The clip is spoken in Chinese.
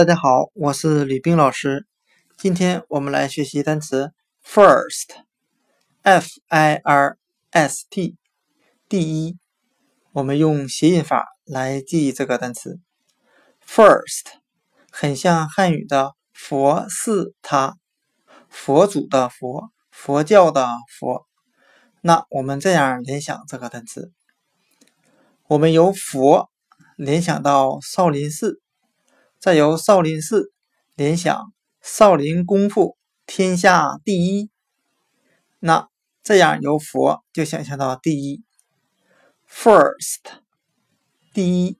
大家好，我是吕冰老师。今天我们来学习单词 first，f i r s t，第一。我们用谐音法来记忆这个单词 first，很像汉语的佛寺他，佛祖的佛，佛教的佛。那我们这样联想这个单词，我们由佛联想到少林寺。再由少林寺联想少林功夫天下第一，那这样由佛就想象到第一，first，第一。